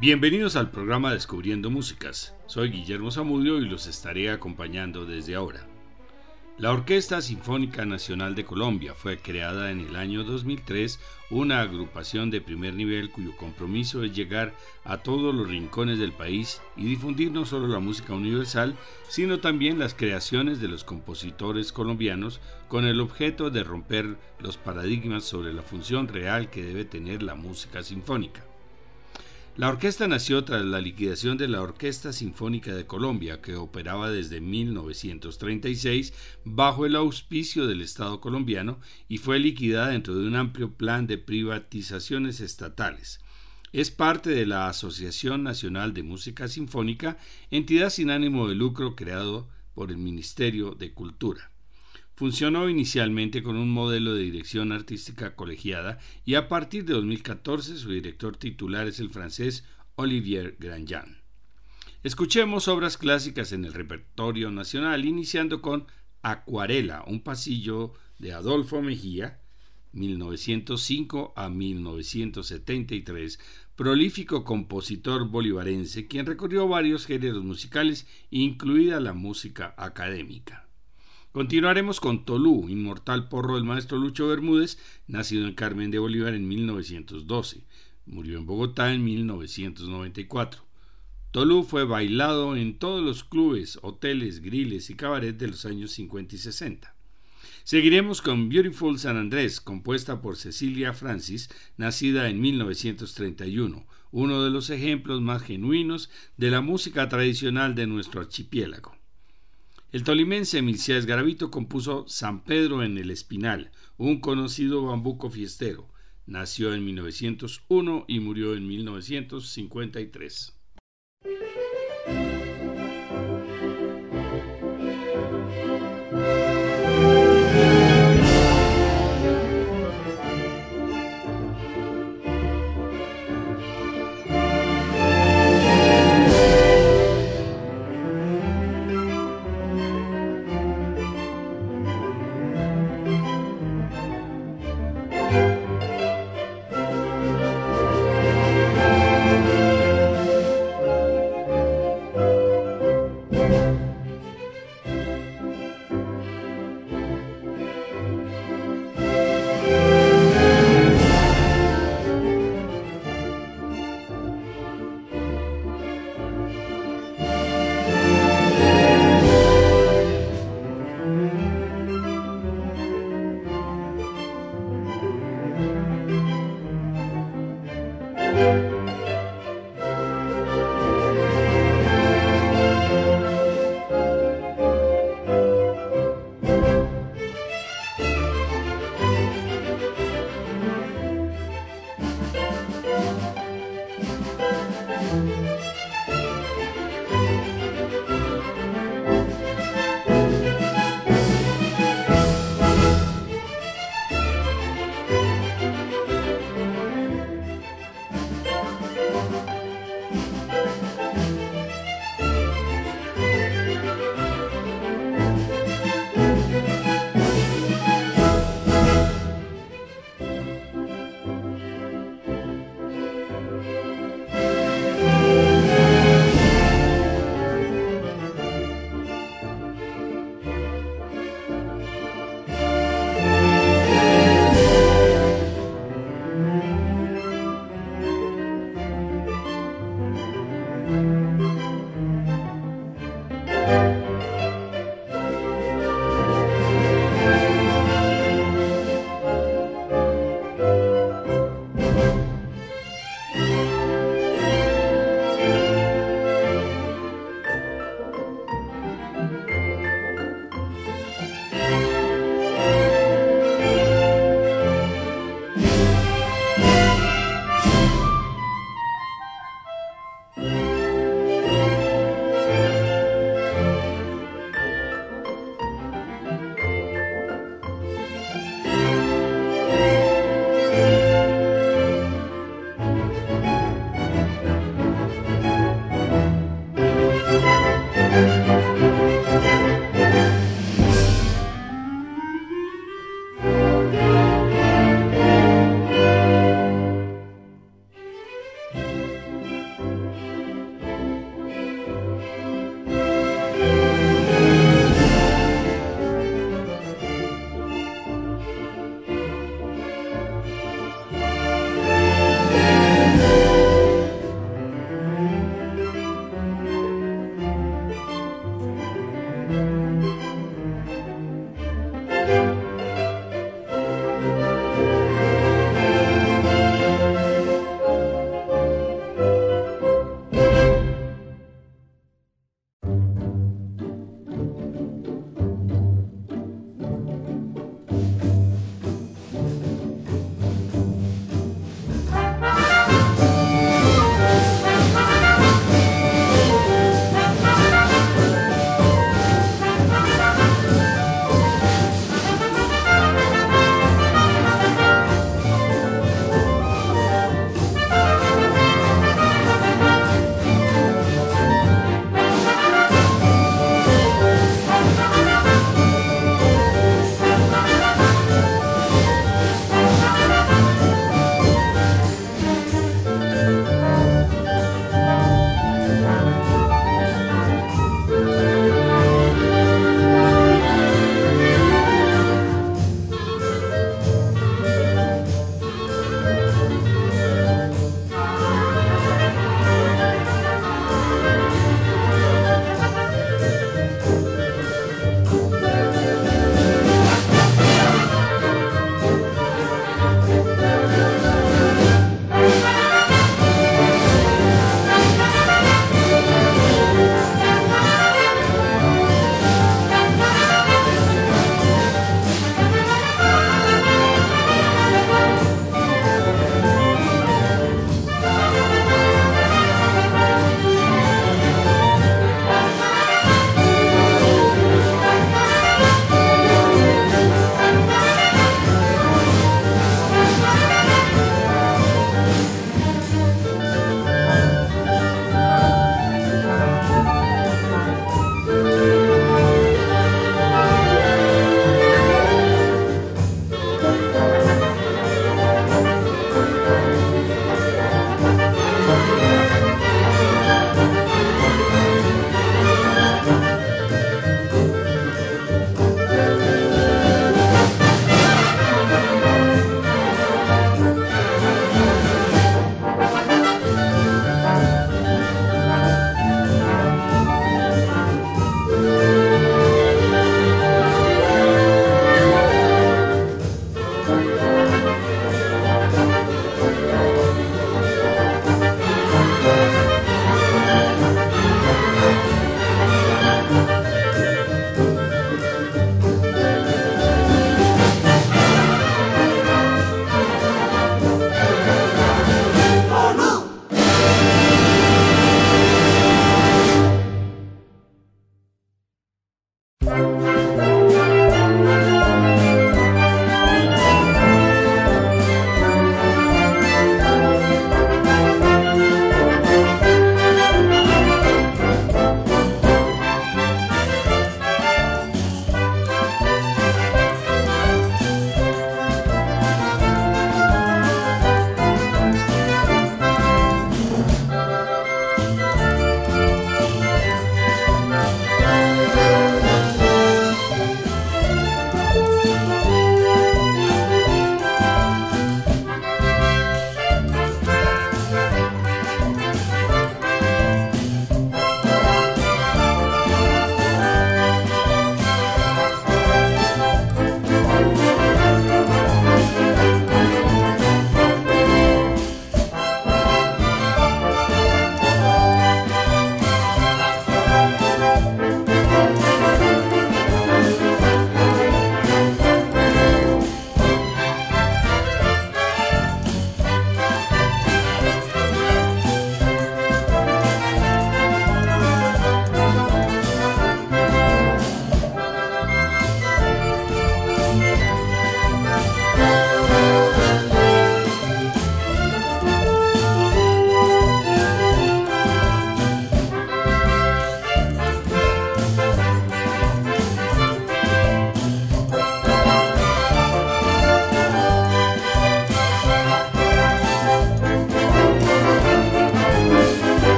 Bienvenidos al programa Descubriendo Músicas. Soy Guillermo Zamudio y los estaré acompañando desde ahora. La Orquesta Sinfónica Nacional de Colombia fue creada en el año 2003, una agrupación de primer nivel cuyo compromiso es llegar a todos los rincones del país y difundir no solo la música universal, sino también las creaciones de los compositores colombianos con el objeto de romper los paradigmas sobre la función real que debe tener la música sinfónica. La orquesta nació tras la liquidación de la Orquesta Sinfónica de Colombia, que operaba desde 1936 bajo el auspicio del Estado colombiano y fue liquidada dentro de un amplio plan de privatizaciones estatales. Es parte de la Asociación Nacional de Música Sinfónica, entidad sin ánimo de lucro creado por el Ministerio de Cultura. Funcionó inicialmente con un modelo de dirección artística colegiada y a partir de 2014 su director titular es el francés Olivier Grandjean. Escuchemos obras clásicas en el repertorio nacional, iniciando con Acuarela, un pasillo de Adolfo Mejía, 1905 a 1973, prolífico compositor bolivarense, quien recorrió varios géneros musicales, incluida la música académica. Continuaremos con Tolú, inmortal porro del maestro Lucho Bermúdez, nacido en Carmen de Bolívar en 1912. Murió en Bogotá en 1994. Tolú fue bailado en todos los clubes, hoteles, griles y cabaret de los años 50 y 60. Seguiremos con Beautiful San Andrés, compuesta por Cecilia Francis, nacida en 1931, uno de los ejemplos más genuinos de la música tradicional de nuestro archipiélago. El tolimense Milcías Garavito compuso San Pedro en el Espinal, un conocido bambuco fiestero. Nació en 1901 y murió en 1953.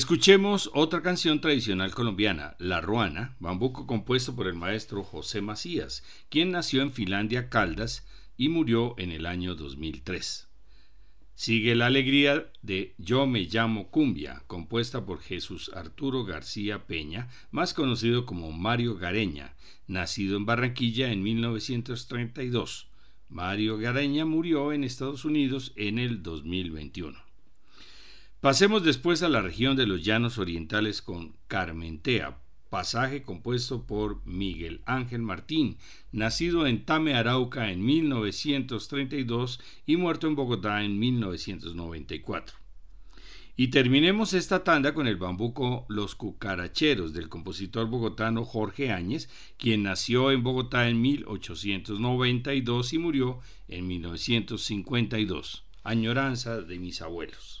Escuchemos otra canción tradicional colombiana, La Ruana, bambuco compuesto por el maestro José Macías, quien nació en Finlandia, Caldas, y murió en el año 2003. Sigue la alegría de Yo me llamo Cumbia, compuesta por Jesús Arturo García Peña, más conocido como Mario Gareña, nacido en Barranquilla en 1932. Mario Gareña murió en Estados Unidos en el 2021. Pasemos después a la región de los Llanos Orientales con Carmentea, pasaje compuesto por Miguel Ángel Martín, nacido en Tame, Arauca en 1932 y muerto en Bogotá en 1994. Y terminemos esta tanda con el bambuco Los Cucaracheros del compositor bogotano Jorge Áñez, quien nació en Bogotá en 1892 y murió en 1952. Añoranza de mis abuelos.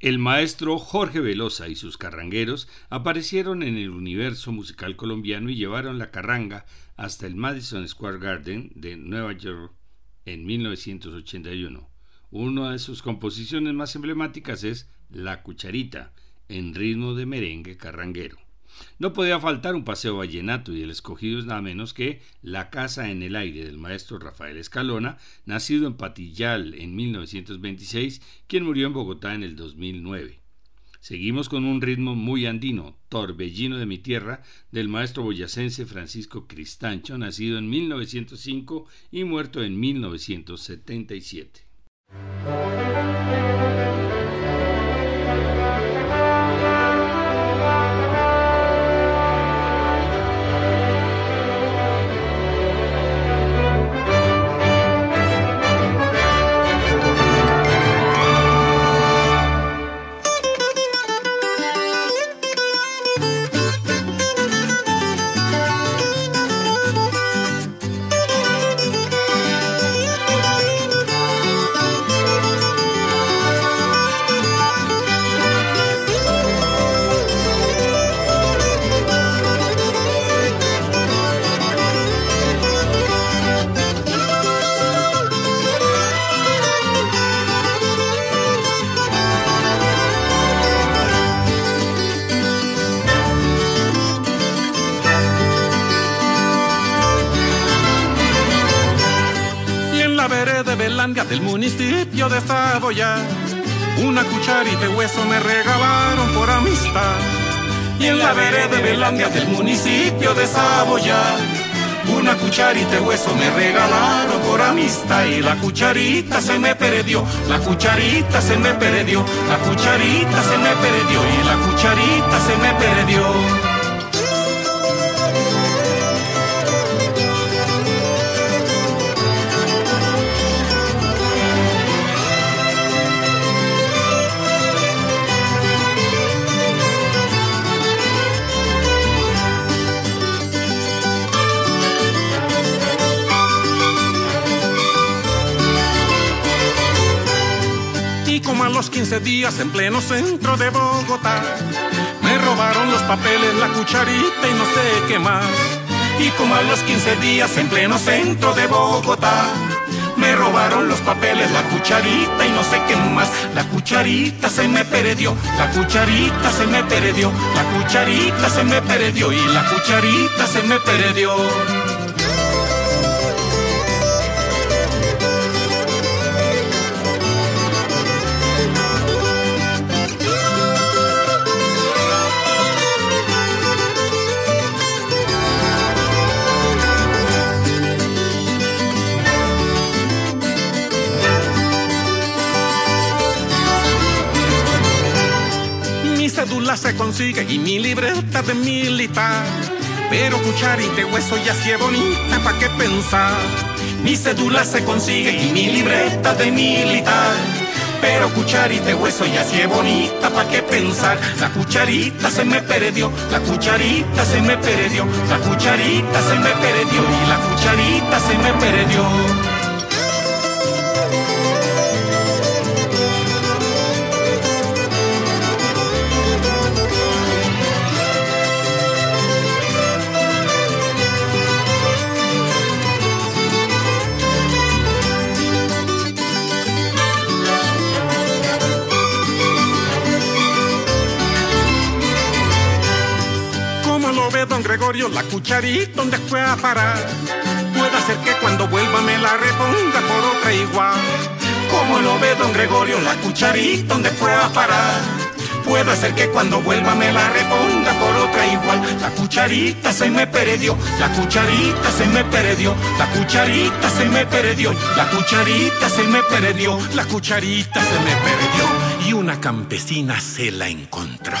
El maestro Jorge Velosa y sus carrangueros aparecieron en el universo musical colombiano y llevaron la carranga hasta el Madison Square Garden de Nueva York en 1981. Una de sus composiciones más emblemáticas es La Cucharita, en ritmo de merengue carranguero. No podía faltar un paseo vallenato y el escogido es nada menos que La Casa en el Aire del maestro Rafael Escalona, nacido en Patillal en 1926, quien murió en Bogotá en el 2009. Seguimos con un ritmo muy andino, Torbellino de mi tierra, del maestro boyacense Francisco Cristancho, nacido en 1905 y muerto en 1977. Municipio de Saboya. Una cucharita de hueso me regalaron por amistad. Y en la vereda de Belandia del municipio de Saboya. Una cucharita de hueso me regalaron por amistad y la cucharita se me perdió, la cucharita se me perdió, la cucharita se me perdió y la cucharita se me perdió. 15 días en pleno centro de Bogotá. Me robaron los papeles, la cucharita y no sé qué más. Y como a los 15 días en pleno centro de Bogotá. Me robaron los papeles, la cucharita y no sé qué más. La cucharita se me perdió, la cucharita se me perdió, la cucharita se me perdió y la cucharita se me perdió. Y mi libreta de militar. Pero cucharita y hueso ya sí bonita, ¿pa' qué pensar? Mi cédula se consigue y mi libreta de militar. Pero cucharita y hueso ya sí bonita, ¿pa' qué pensar? La cucharita se me perdió, la cucharita se me perdió, la cucharita se me perdió y la cucharita se me perdió. Gregorio la cucharita donde fue a parar. Puede ser que cuando vuelva me la reponga por otra igual. Como lo ve don Gregorio la cucharita donde fue a parar. Puede ser que cuando vuelva me la reponga por otra igual. La cucharita se me perdió, la cucharita se me perdió, la cucharita se me perdió, la cucharita se me perdió, la cucharita se me perdió y una campesina se la encontró.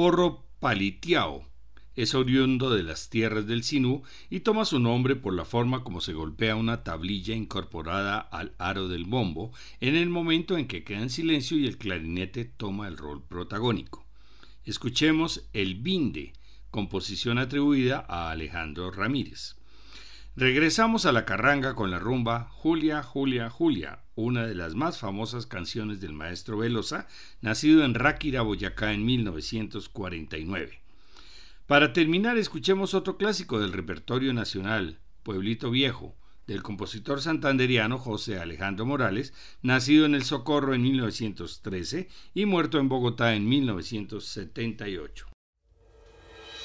Porro palitiao es oriundo de las tierras del Sinú y toma su nombre por la forma como se golpea una tablilla incorporada al aro del bombo en el momento en que queda en silencio y el clarinete toma el rol protagónico. Escuchemos El Binde, composición atribuida a Alejandro Ramírez. Regresamos a la carranga con la rumba Julia, Julia, Julia, una de las más famosas canciones del maestro Velosa, nacido en Ráquira, Boyacá, en 1949. Para terminar, escuchemos otro clásico del repertorio nacional, Pueblito Viejo, del compositor santanderiano José Alejandro Morales, nacido en El Socorro en 1913 y muerto en Bogotá en 1978.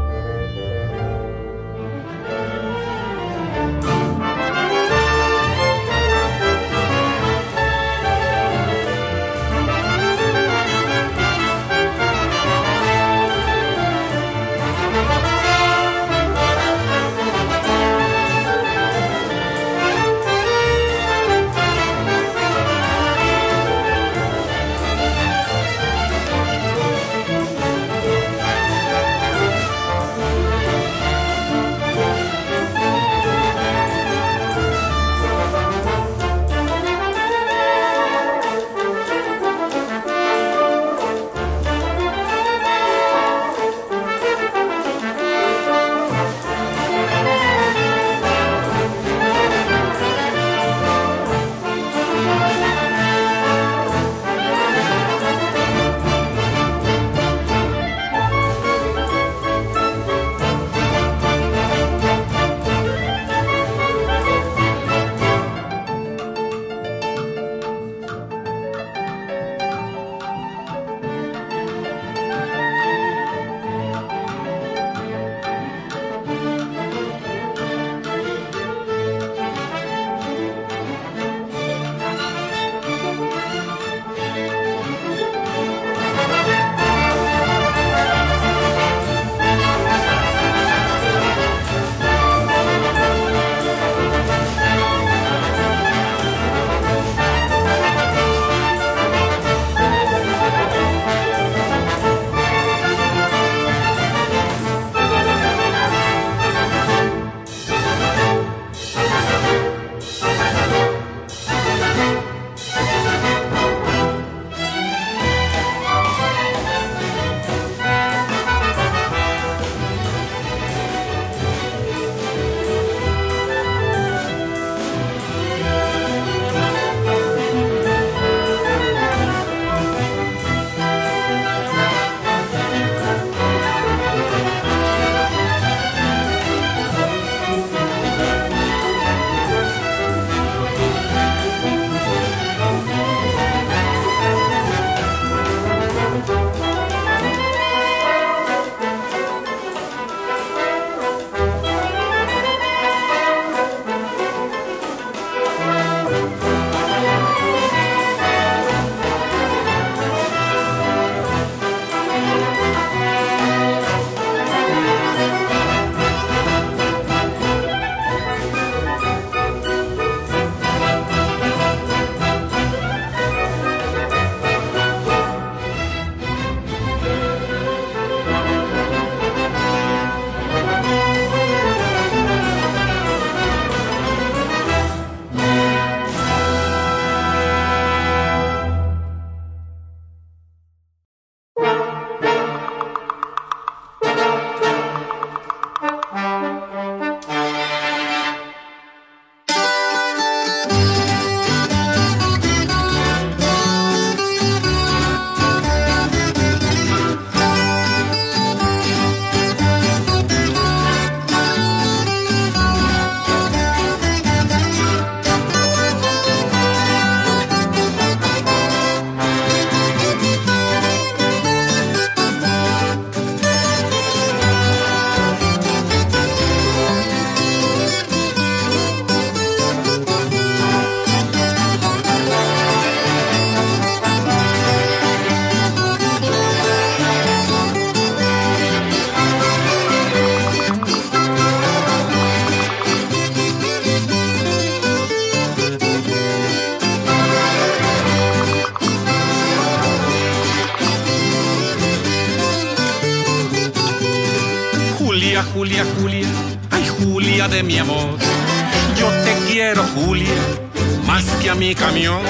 mi camión.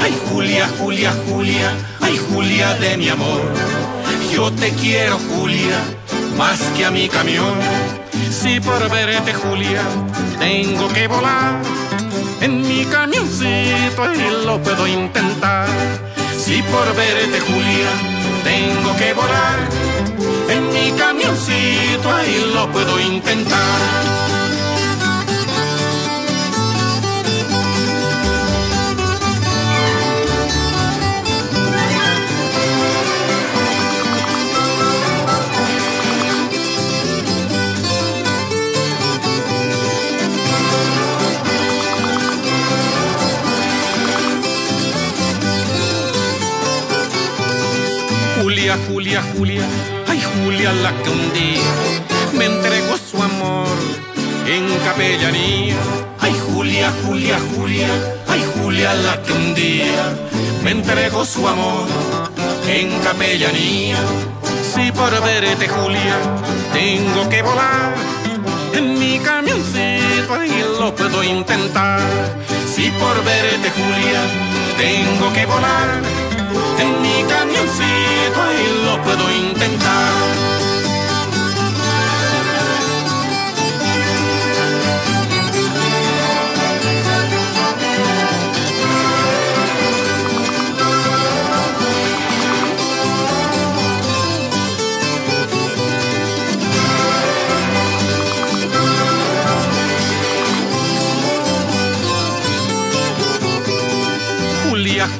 Ay Julia, Julia, Julia, ay Julia de mi amor. Yo te quiero, Julia, más que a mi camión. Si por verte, Julia, tengo que volar. En mi camioncito y lo puedo intentar. Si por verte, Julia, tengo que volar. En mi camioncito ahí lo puedo intentar. Julia, Julia, ay Julia la que un día me entregó su amor en capellanía. Ay Julia, Julia, Julia, ay Julia la que un día me entregó su amor en capellanía. Si por verte Julia tengo que volar en mi camioncito ahí lo puedo intentar. Si por verte Julia tengo que volar en mi camioncito y lo puedo intentar.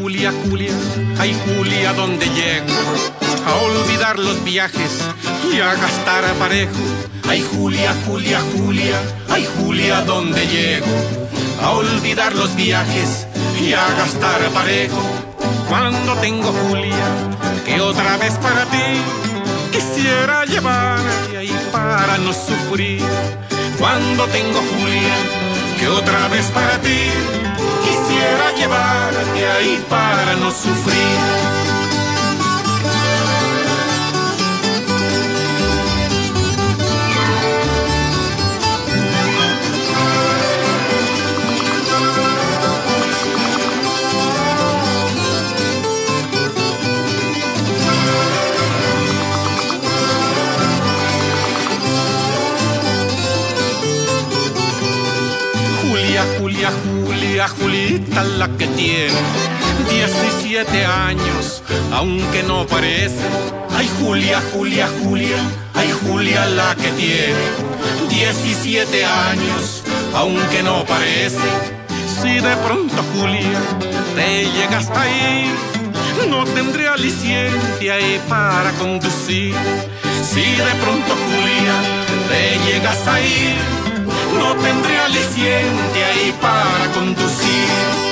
Julia, Julia, ay Julia, ¿dónde llego? A olvidar los viajes y a gastar a parejo. Ay Julia, Julia, Julia, ay Julia, ¿dónde llego? A olvidar los viajes y a gastar a parejo. Cuando tengo Julia, que otra vez para ti quisiera llevar y ahí para no sufrir. Cuando tengo Julia, que otra vez para ti quisiera llevarte ahí para no sufrir. Julia, Julia, Julia, La que tiene 17 años, aunque no parece. Ay, Julia, Julia, Julia, ay, Julia la que tiene 17 años, aunque no parece. Si de pronto, Julia, te llegas a ir, no tendré aliciente ahí para conducir. Si de pronto, Julia, te llegas a no tendré aliciente ahí para conducir.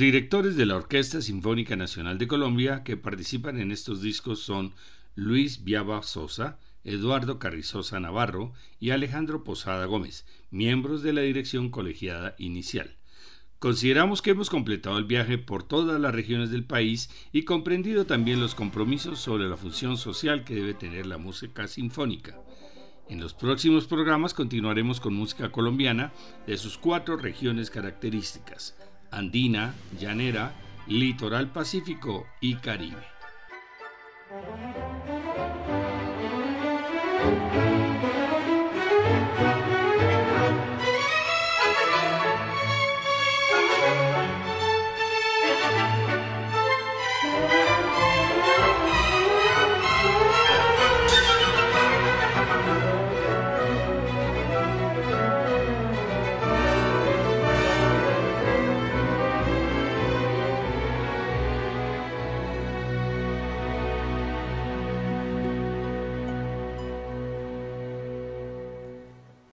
Directores de la Orquesta Sinfónica Nacional de Colombia que participan en estos discos son Luis Viaba Sosa, Eduardo Carrizosa Navarro y Alejandro Posada Gómez, miembros de la dirección colegiada inicial. Consideramos que hemos completado el viaje por todas las regiones del país y comprendido también los compromisos sobre la función social que debe tener la música sinfónica. En los próximos programas continuaremos con música colombiana de sus cuatro regiones características, andina, llanera, litoral pacífico y caribe.